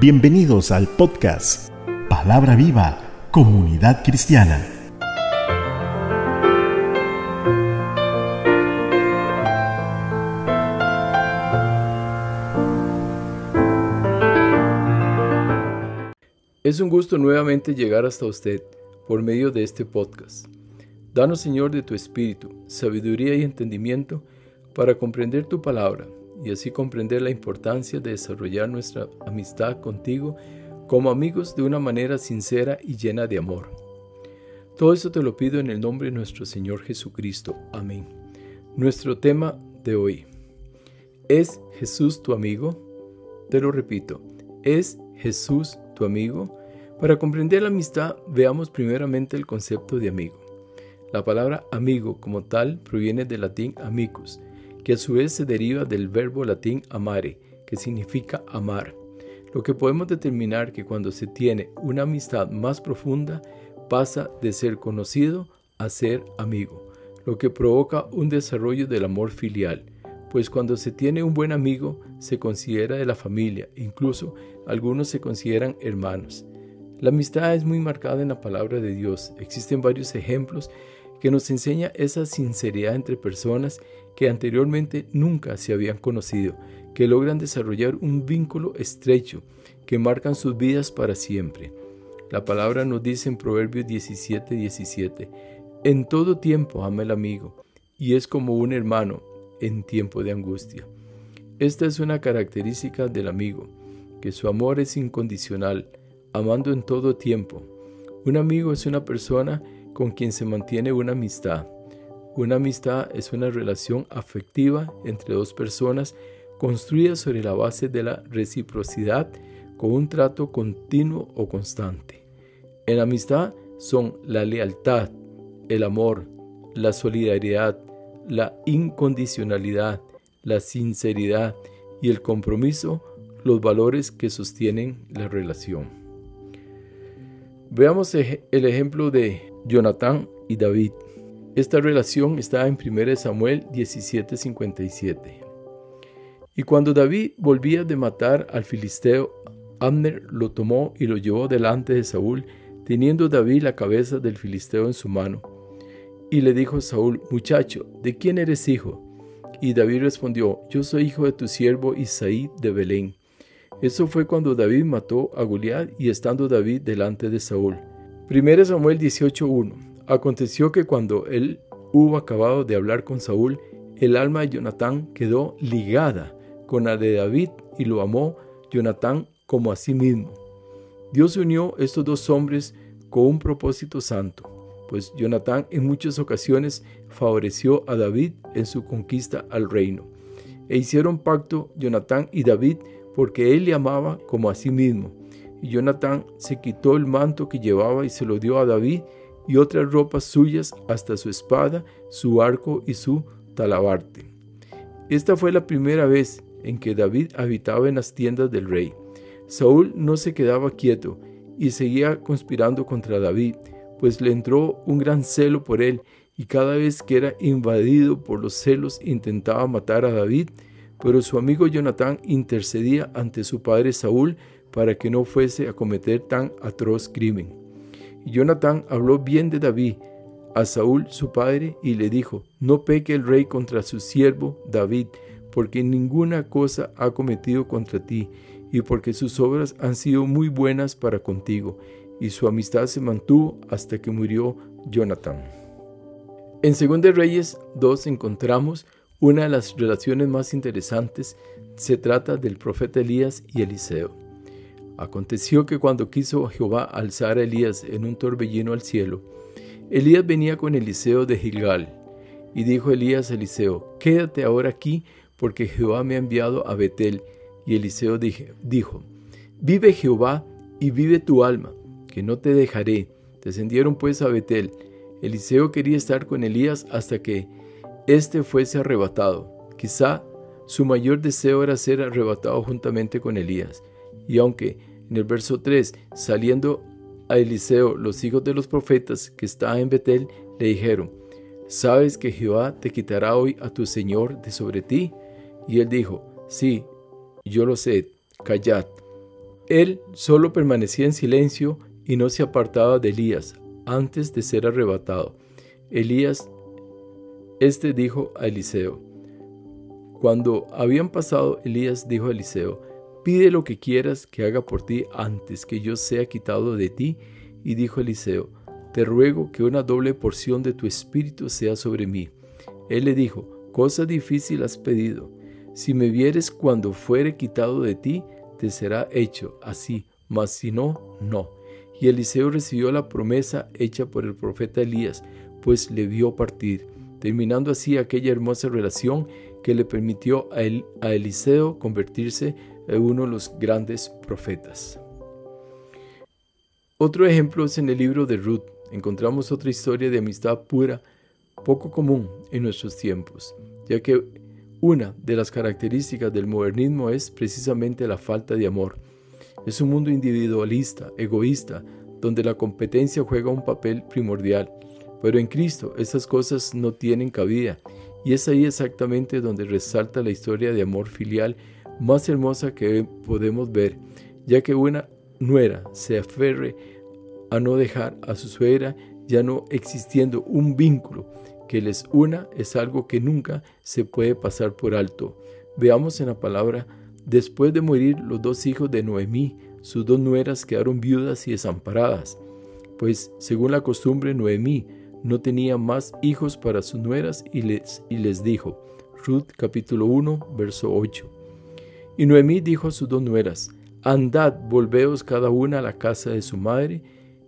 Bienvenidos al podcast Palabra Viva, Comunidad Cristiana. Es un gusto nuevamente llegar hasta usted por medio de este podcast. Danos, Señor, de tu Espíritu, sabiduría y entendimiento para comprender tu palabra y así comprender la importancia de desarrollar nuestra amistad contigo como amigos de una manera sincera y llena de amor. Todo esto te lo pido en el nombre de nuestro Señor Jesucristo. Amén. Nuestro tema de hoy. ¿Es Jesús tu amigo? Te lo repito. ¿Es Jesús tu amigo? Para comprender la amistad, veamos primeramente el concepto de amigo. La palabra amigo como tal proviene del latín amicus, que a su vez se deriva del verbo latín amare, que significa amar. Lo que podemos determinar que cuando se tiene una amistad más profunda, pasa de ser conocido a ser amigo, lo que provoca un desarrollo del amor filial, pues cuando se tiene un buen amigo se considera de la familia, incluso algunos se consideran hermanos. La amistad es muy marcada en la palabra de Dios. Existen varios ejemplos que nos enseña esa sinceridad entre personas que anteriormente nunca se habían conocido, que logran desarrollar un vínculo estrecho, que marcan sus vidas para siempre. La palabra nos dice en Proverbios 17, 17, en todo tiempo ama el amigo, y es como un hermano en tiempo de angustia. Esta es una característica del amigo, que su amor es incondicional, amando en todo tiempo. Un amigo es una persona con quien se mantiene una amistad. Una amistad es una relación afectiva entre dos personas construida sobre la base de la reciprocidad con un trato continuo o constante. En amistad son la lealtad, el amor, la solidaridad, la incondicionalidad, la sinceridad y el compromiso los valores que sostienen la relación. Veamos el ejemplo de Jonatán y David. Esta relación está en 1 Samuel 17:57. Y cuando David volvía de matar al filisteo, Abner lo tomó y lo llevó delante de Saúl, teniendo David la cabeza del filisteo en su mano. Y le dijo Saúl, muchacho, ¿de quién eres hijo? Y David respondió, yo soy hijo de tu siervo Isaí de Belén. Eso fue cuando David mató a Goliat y estando David delante de Saúl. 1 Samuel 18:1 Aconteció que cuando él hubo acabado de hablar con Saúl, el alma de Jonatán quedó ligada con la de David y lo amó Jonatán como a sí mismo. Dios unió estos dos hombres con un propósito santo, pues Jonatán en muchas ocasiones favoreció a David en su conquista al reino. E hicieron pacto Jonatán y David porque él le amaba como a sí mismo. Y Jonatán se quitó el manto que llevaba y se lo dio a David y otras ropas suyas hasta su espada, su arco y su talabarte. Esta fue la primera vez en que David habitaba en las tiendas del rey. Saúl no se quedaba quieto y seguía conspirando contra David, pues le entró un gran celo por él y cada vez que era invadido por los celos intentaba matar a David pero su amigo Jonatán intercedía ante su padre Saúl para que no fuese a cometer tan atroz crimen. Y Jonatán habló bien de David a Saúl su padre y le dijo, no peque el rey contra su siervo David, porque ninguna cosa ha cometido contra ti, y porque sus obras han sido muy buenas para contigo, y su amistad se mantuvo hasta que murió Jonatán. En 2 Reyes 2 encontramos una de las relaciones más interesantes se trata del profeta Elías y Eliseo. Aconteció que cuando quiso Jehová alzar a Elías en un torbellino al cielo, Elías venía con Eliseo de Gilgal, y dijo Elías a Eliseo, Quédate ahora aquí, porque Jehová me ha enviado a Betel. Y Eliseo dijo, Vive Jehová y vive tu alma, que no te dejaré. Descendieron pues a Betel. Eliseo quería estar con Elías hasta que este fuese arrebatado. Quizá su mayor deseo era ser arrebatado juntamente con Elías. Y aunque en el verso 3, saliendo a Eliseo los hijos de los profetas que estaban en Betel, le dijeron, ¿sabes que Jehová te quitará hoy a tu Señor de sobre ti? Y él dijo, sí, yo lo sé, callad. Él solo permanecía en silencio y no se apartaba de Elías antes de ser arrebatado. Elías, este dijo a Eliseo. Cuando habían pasado, Elías dijo a Eliseo, pide lo que quieras que haga por ti antes que yo sea quitado de ti. Y dijo Eliseo, te ruego que una doble porción de tu espíritu sea sobre mí. Él le dijo, cosa difícil has pedido. Si me vieres cuando fuere quitado de ti, te será hecho así, mas si no, no. Y Eliseo recibió la promesa hecha por el profeta Elías, pues le vio partir, terminando así aquella hermosa relación que le permitió a, a Eliseo convertirse en uno de los grandes profetas. Otro ejemplo es en el libro de Ruth. Encontramos otra historia de amistad pura, poco común en nuestros tiempos, ya que una de las características del modernismo es precisamente la falta de amor. Es un mundo individualista, egoísta, donde la competencia juega un papel primordial. Pero en Cristo esas cosas no tienen cabida y es ahí exactamente donde resalta la historia de amor filial más hermosa que podemos ver, ya que una nuera se aferre a no dejar a su suegra, ya no existiendo un vínculo que les una es algo que nunca se puede pasar por alto. Veamos en la palabra, después de morir los dos hijos de Noemí, sus dos nueras quedaron viudas y desamparadas, pues según la costumbre Noemí no tenía más hijos para sus nueras y les, y les dijo, Ruth capítulo 1, verso 8. Y Noemí dijo a sus dos nueras, Andad, volveos cada una a la casa de su madre,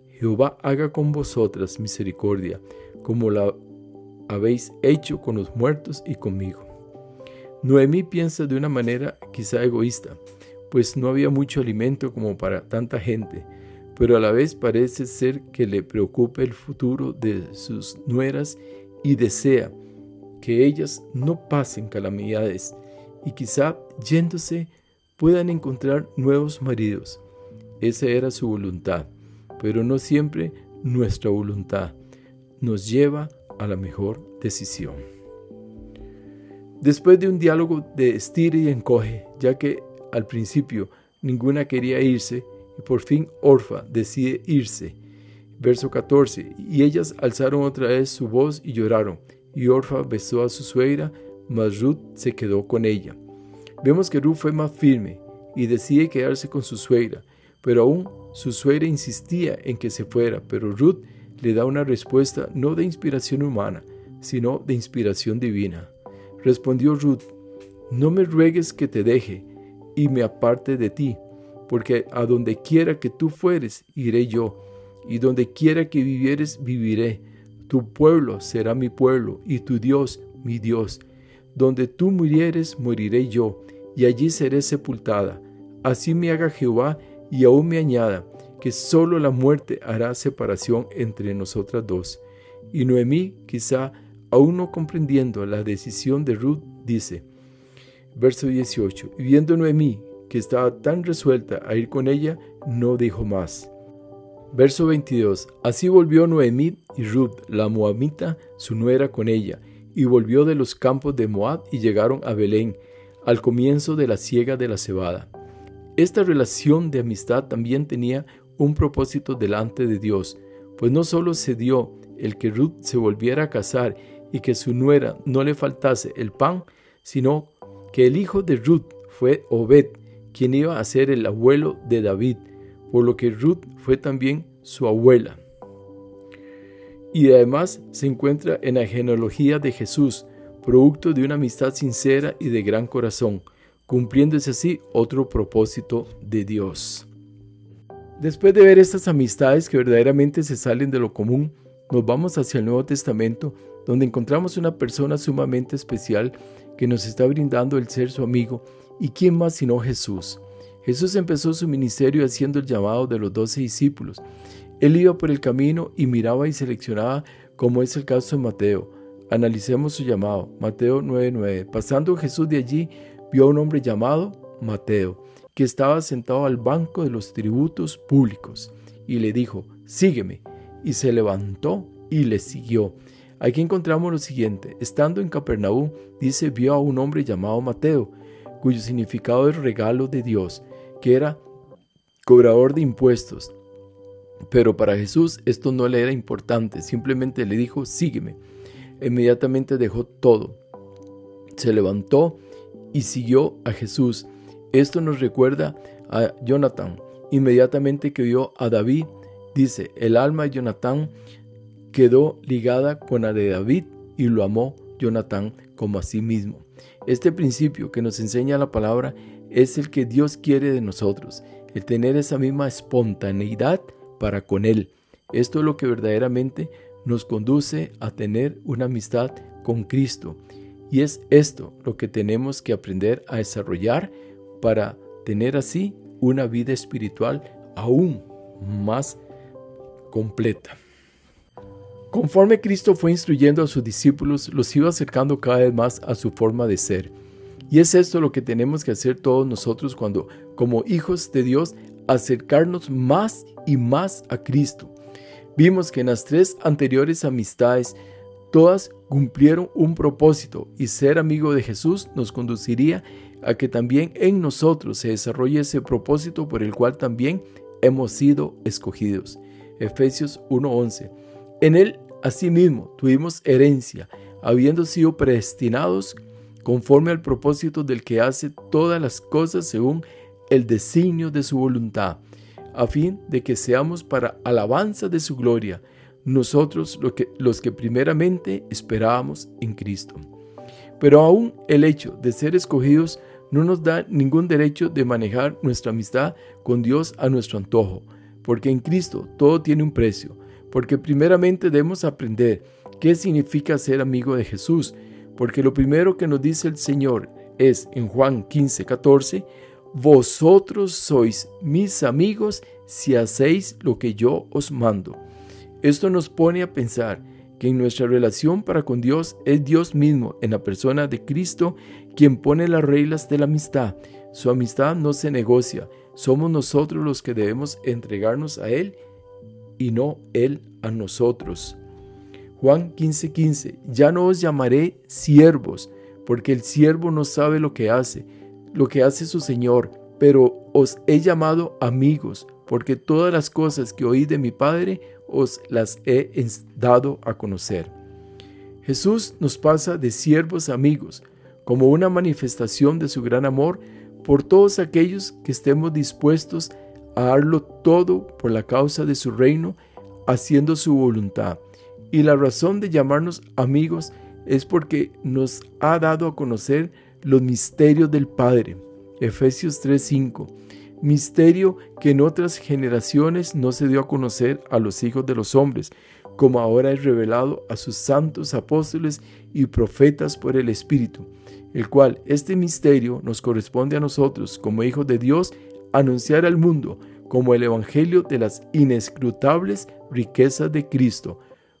Jehová haga con vosotras misericordia, como la habéis hecho con los muertos y conmigo. Noemí piensa de una manera quizá egoísta, pues no había mucho alimento como para tanta gente, pero a la vez parece ser que le preocupa el futuro de sus nueras y desea que ellas no pasen calamidades y quizá yéndose puedan encontrar nuevos maridos. Esa era su voluntad, pero no siempre nuestra voluntad nos lleva a la mejor decisión. Después de un diálogo de estire y encoge, ya que al principio ninguna quería irse, y por fin Orfa decide irse. Verso 14, y ellas alzaron otra vez su voz y lloraron, y Orfa besó a su suegra, mas Ruth se quedó con ella. Vemos que Ruth fue más firme y decide quedarse con su suegra, pero aún su suegra insistía en que se fuera, pero Ruth le da una respuesta no de inspiración humana, sino de inspiración divina. Respondió Ruth, no me ruegues que te deje y me aparte de ti, porque a donde quiera que tú fueres, iré yo, y donde quiera que vivieres, viviré. Tu pueblo será mi pueblo, y tu Dios mi Dios. Donde tú murieres, moriré yo, y allí seré sepultada. Así me haga Jehová, y aún me añada, que solo la muerte hará separación entre nosotras dos. Y Noemí, quizá aún no comprendiendo la decisión de Ruth, dice, verso 18, y viendo Noemí que estaba tan resuelta a ir con ella, no dijo más. Verso 22, así volvió Noemí y Ruth, la moabita, su nuera con ella, y volvió de los campos de Moab y llegaron a Belén, al comienzo de la siega de la cebada. Esta relación de amistad también tenía un propósito delante de Dios, pues no solo se dio el que Ruth se volviera a casar y que su nuera no le faltase el pan, sino que el hijo de Ruth fue Obed, quien iba a ser el abuelo de David, por lo que Ruth fue también su abuela. Y además se encuentra en la genealogía de Jesús, producto de una amistad sincera y de gran corazón, cumpliéndose así otro propósito de Dios. Después de ver estas amistades que verdaderamente se salen de lo común, nos vamos hacia el Nuevo Testamento, donde encontramos una persona sumamente especial que nos está brindando el ser su amigo, y quién más sino Jesús. Jesús empezó su ministerio haciendo el llamado de los doce discípulos. Él iba por el camino y miraba y seleccionaba, como es el caso de Mateo. Analicemos su llamado, Mateo 9:9. Pasando Jesús de allí, vio a un hombre llamado Mateo que estaba sentado al banco de los tributos públicos, y le dijo, sígueme. Y se levantó y le siguió. Aquí encontramos lo siguiente, estando en Capernaum, dice, vio a un hombre llamado Mateo, cuyo significado es regalo de Dios, que era cobrador de impuestos. Pero para Jesús esto no le era importante, simplemente le dijo, sígueme. Inmediatamente dejó todo. Se levantó y siguió a Jesús. Esto nos recuerda a Jonathan. Inmediatamente que vio a David, dice, el alma de Jonathan quedó ligada con la de David y lo amó Jonathan como a sí mismo. Este principio que nos enseña la palabra es el que Dios quiere de nosotros, el tener esa misma espontaneidad para con Él. Esto es lo que verdaderamente nos conduce a tener una amistad con Cristo. Y es esto lo que tenemos que aprender a desarrollar para tener así una vida espiritual aún más completa. Conforme Cristo fue instruyendo a sus discípulos, los iba acercando cada vez más a su forma de ser. Y es esto lo que tenemos que hacer todos nosotros cuando, como hijos de Dios, acercarnos más y más a Cristo. Vimos que en las tres anteriores amistades, todas cumplieron un propósito y ser amigo de Jesús nos conduciría a que también en nosotros se desarrolle ese propósito por el cual también hemos sido escogidos. Efesios 1:11. En él, asimismo, tuvimos herencia, habiendo sido predestinados conforme al propósito del que hace todas las cosas según designio de su voluntad, a fin de que seamos para alabanza de su gloria, nosotros que, los que primeramente esperábamos en Cristo. Pero aún el hecho de ser escogidos no nos da ningún derecho de manejar nuestra amistad con Dios a nuestro antojo, porque en Cristo todo tiene un precio porque primeramente debemos aprender qué significa ser amigo de Jesús, porque lo primero que nos dice el Señor es en Juan 15, 14, vosotros sois mis amigos si hacéis lo que yo os mando. Esto nos pone a pensar que en nuestra relación para con Dios es Dios mismo, en la persona de Cristo, quien pone las reglas de la amistad. Su amistad no se negocia, somos nosotros los que debemos entregarnos a Él y no Él a nosotros. Juan 15:15, 15, ya no os llamaré siervos, porque el siervo no sabe lo que hace, lo que hace su Señor, pero os he llamado amigos, porque todas las cosas que oí de mi Padre os las he dado a conocer. Jesús nos pasa de siervos a amigos, como una manifestación de su gran amor por todos aquellos que estemos dispuestos a darlo todo por la causa de su reino, haciendo su voluntad. Y la razón de llamarnos amigos es porque nos ha dado a conocer los misterios del Padre. Efesios 3:5. Misterio que en otras generaciones no se dio a conocer a los hijos de los hombres, como ahora es revelado a sus santos apóstoles y profetas por el Espíritu, el cual este misterio nos corresponde a nosotros como hijos de Dios anunciar al mundo como el Evangelio de las inescrutables riquezas de Cristo.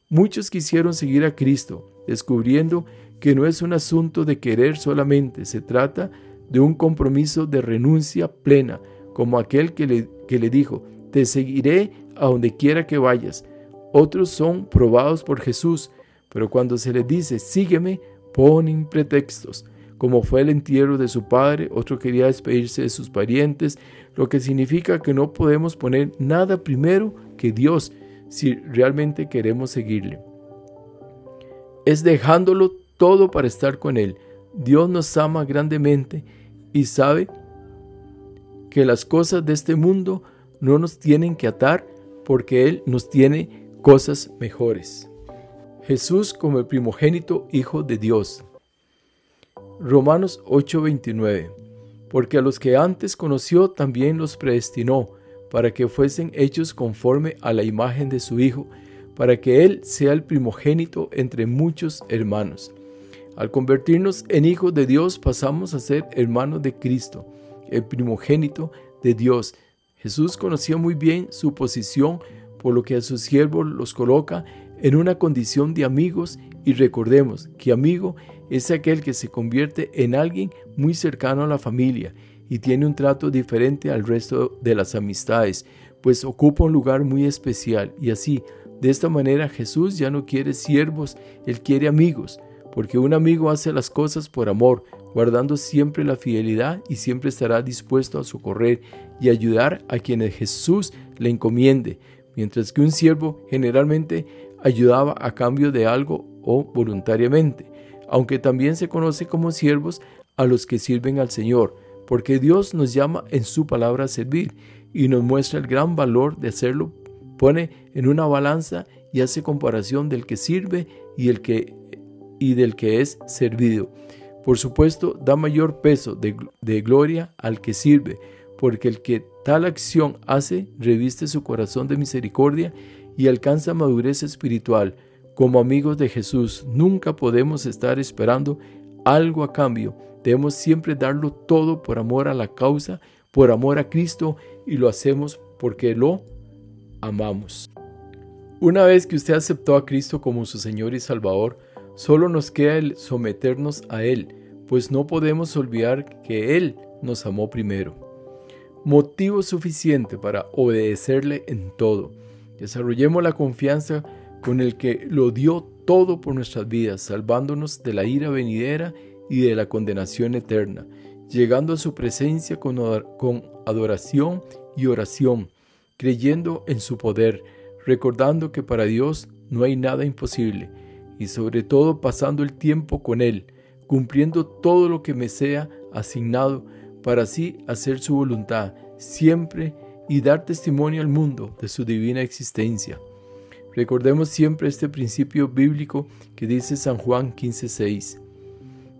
Muchos quisieron seguir a Cristo, descubriendo que no es un asunto de querer solamente, se trata de un compromiso de renuncia plena, como aquel que le, que le dijo, te seguiré a donde quiera que vayas. Otros son probados por Jesús, pero cuando se les dice, sígueme, ponen pretextos como fue el entierro de su padre, otro quería despedirse de sus parientes, lo que significa que no podemos poner nada primero que Dios si realmente queremos seguirle. Es dejándolo todo para estar con Él. Dios nos ama grandemente y sabe que las cosas de este mundo no nos tienen que atar porque Él nos tiene cosas mejores. Jesús como el primogénito Hijo de Dios. Romanos 8:29, porque a los que antes conoció también los predestinó, para que fuesen hechos conforme a la imagen de su Hijo, para que Él sea el primogénito entre muchos hermanos. Al convertirnos en hijos de Dios pasamos a ser hermanos de Cristo, el primogénito de Dios. Jesús conocía muy bien su posición, por lo que a sus siervos los coloca en una condición de amigos. Y recordemos que amigo es aquel que se convierte en alguien muy cercano a la familia y tiene un trato diferente al resto de las amistades, pues ocupa un lugar muy especial. Y así, de esta manera Jesús ya no quiere siervos, él quiere amigos, porque un amigo hace las cosas por amor, guardando siempre la fidelidad y siempre estará dispuesto a socorrer y ayudar a quienes Jesús le encomiende, mientras que un siervo generalmente ayudaba a cambio de algo o voluntariamente, aunque también se conoce como siervos a los que sirven al Señor, porque Dios nos llama en su palabra a servir y nos muestra el gran valor de hacerlo, pone en una balanza y hace comparación del que sirve y, el que, y del que es servido. Por supuesto, da mayor peso de, de gloria al que sirve, porque el que tal acción hace reviste su corazón de misericordia y alcanza madurez espiritual. Como amigos de Jesús, nunca podemos estar esperando algo a cambio. Debemos siempre darlo todo por amor a la causa, por amor a Cristo y lo hacemos porque lo amamos. Una vez que usted aceptó a Cristo como su Señor y Salvador, solo nos queda el someternos a Él, pues no podemos olvidar que Él nos amó primero. Motivo suficiente para obedecerle en todo. Desarrollemos la confianza con el que lo dio todo por nuestras vidas, salvándonos de la ira venidera y de la condenación eterna, llegando a su presencia con, adoración y oración, creyendo en su poder, recordando que para Dios no hay nada imposible, y sobre todo pasando el tiempo con Él, cumpliendo todo lo que me sea asignado para así hacer su voluntad, siempre y dar testimonio al mundo de su divina existencia. Recordemos siempre este principio bíblico que dice San Juan 15:6.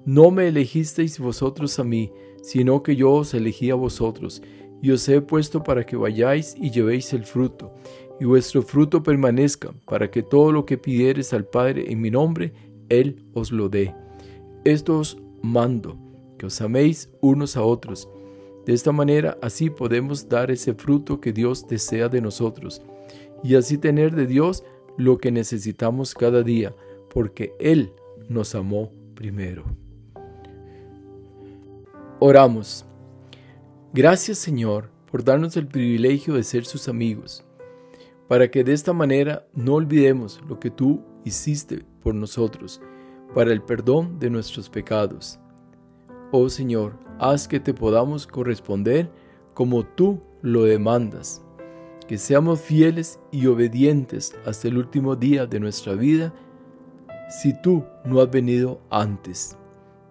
No me elegisteis vosotros a mí, sino que yo os elegí a vosotros, y os he puesto para que vayáis y llevéis el fruto, y vuestro fruto permanezca, para que todo lo que pidieres al Padre en mi nombre, Él os lo dé. Esto os mando, que os améis unos a otros de esta manera así podemos dar ese fruto que Dios desea de nosotros y así tener de Dios lo que necesitamos cada día, porque Él nos amó primero. Oramos. Gracias Señor por darnos el privilegio de ser sus amigos, para que de esta manera no olvidemos lo que tú hiciste por nosotros, para el perdón de nuestros pecados. Oh Señor, haz que te podamos corresponder como tú lo demandas, que seamos fieles y obedientes hasta el último día de nuestra vida si tú no has venido antes.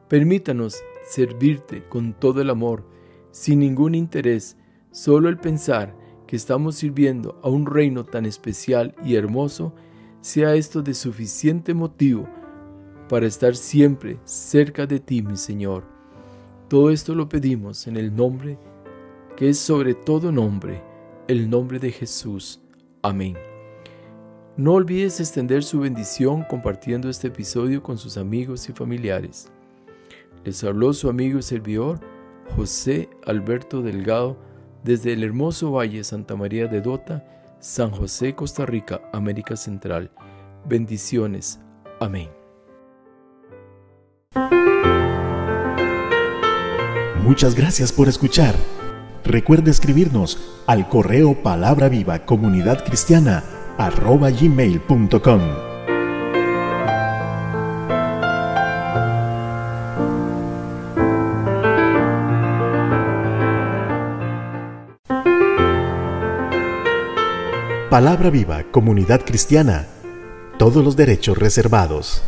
Permítanos servirte con todo el amor, sin ningún interés, solo el pensar que estamos sirviendo a un reino tan especial y hermoso, sea esto de suficiente motivo para estar siempre cerca de ti, mi Señor. Todo esto lo pedimos en el nombre que es sobre todo nombre, el nombre de Jesús. Amén. No olvides extender su bendición compartiendo este episodio con sus amigos y familiares. Les habló su amigo y servidor José Alberto Delgado desde el hermoso Valle Santa María de Dota, San José, Costa Rica, América Central. Bendiciones. Amén. Muchas gracias por escuchar. Recuerde escribirnos al correo palabra viva comunidad cristiana arroba gmail.com. Palabra viva comunidad cristiana. Todos los derechos reservados.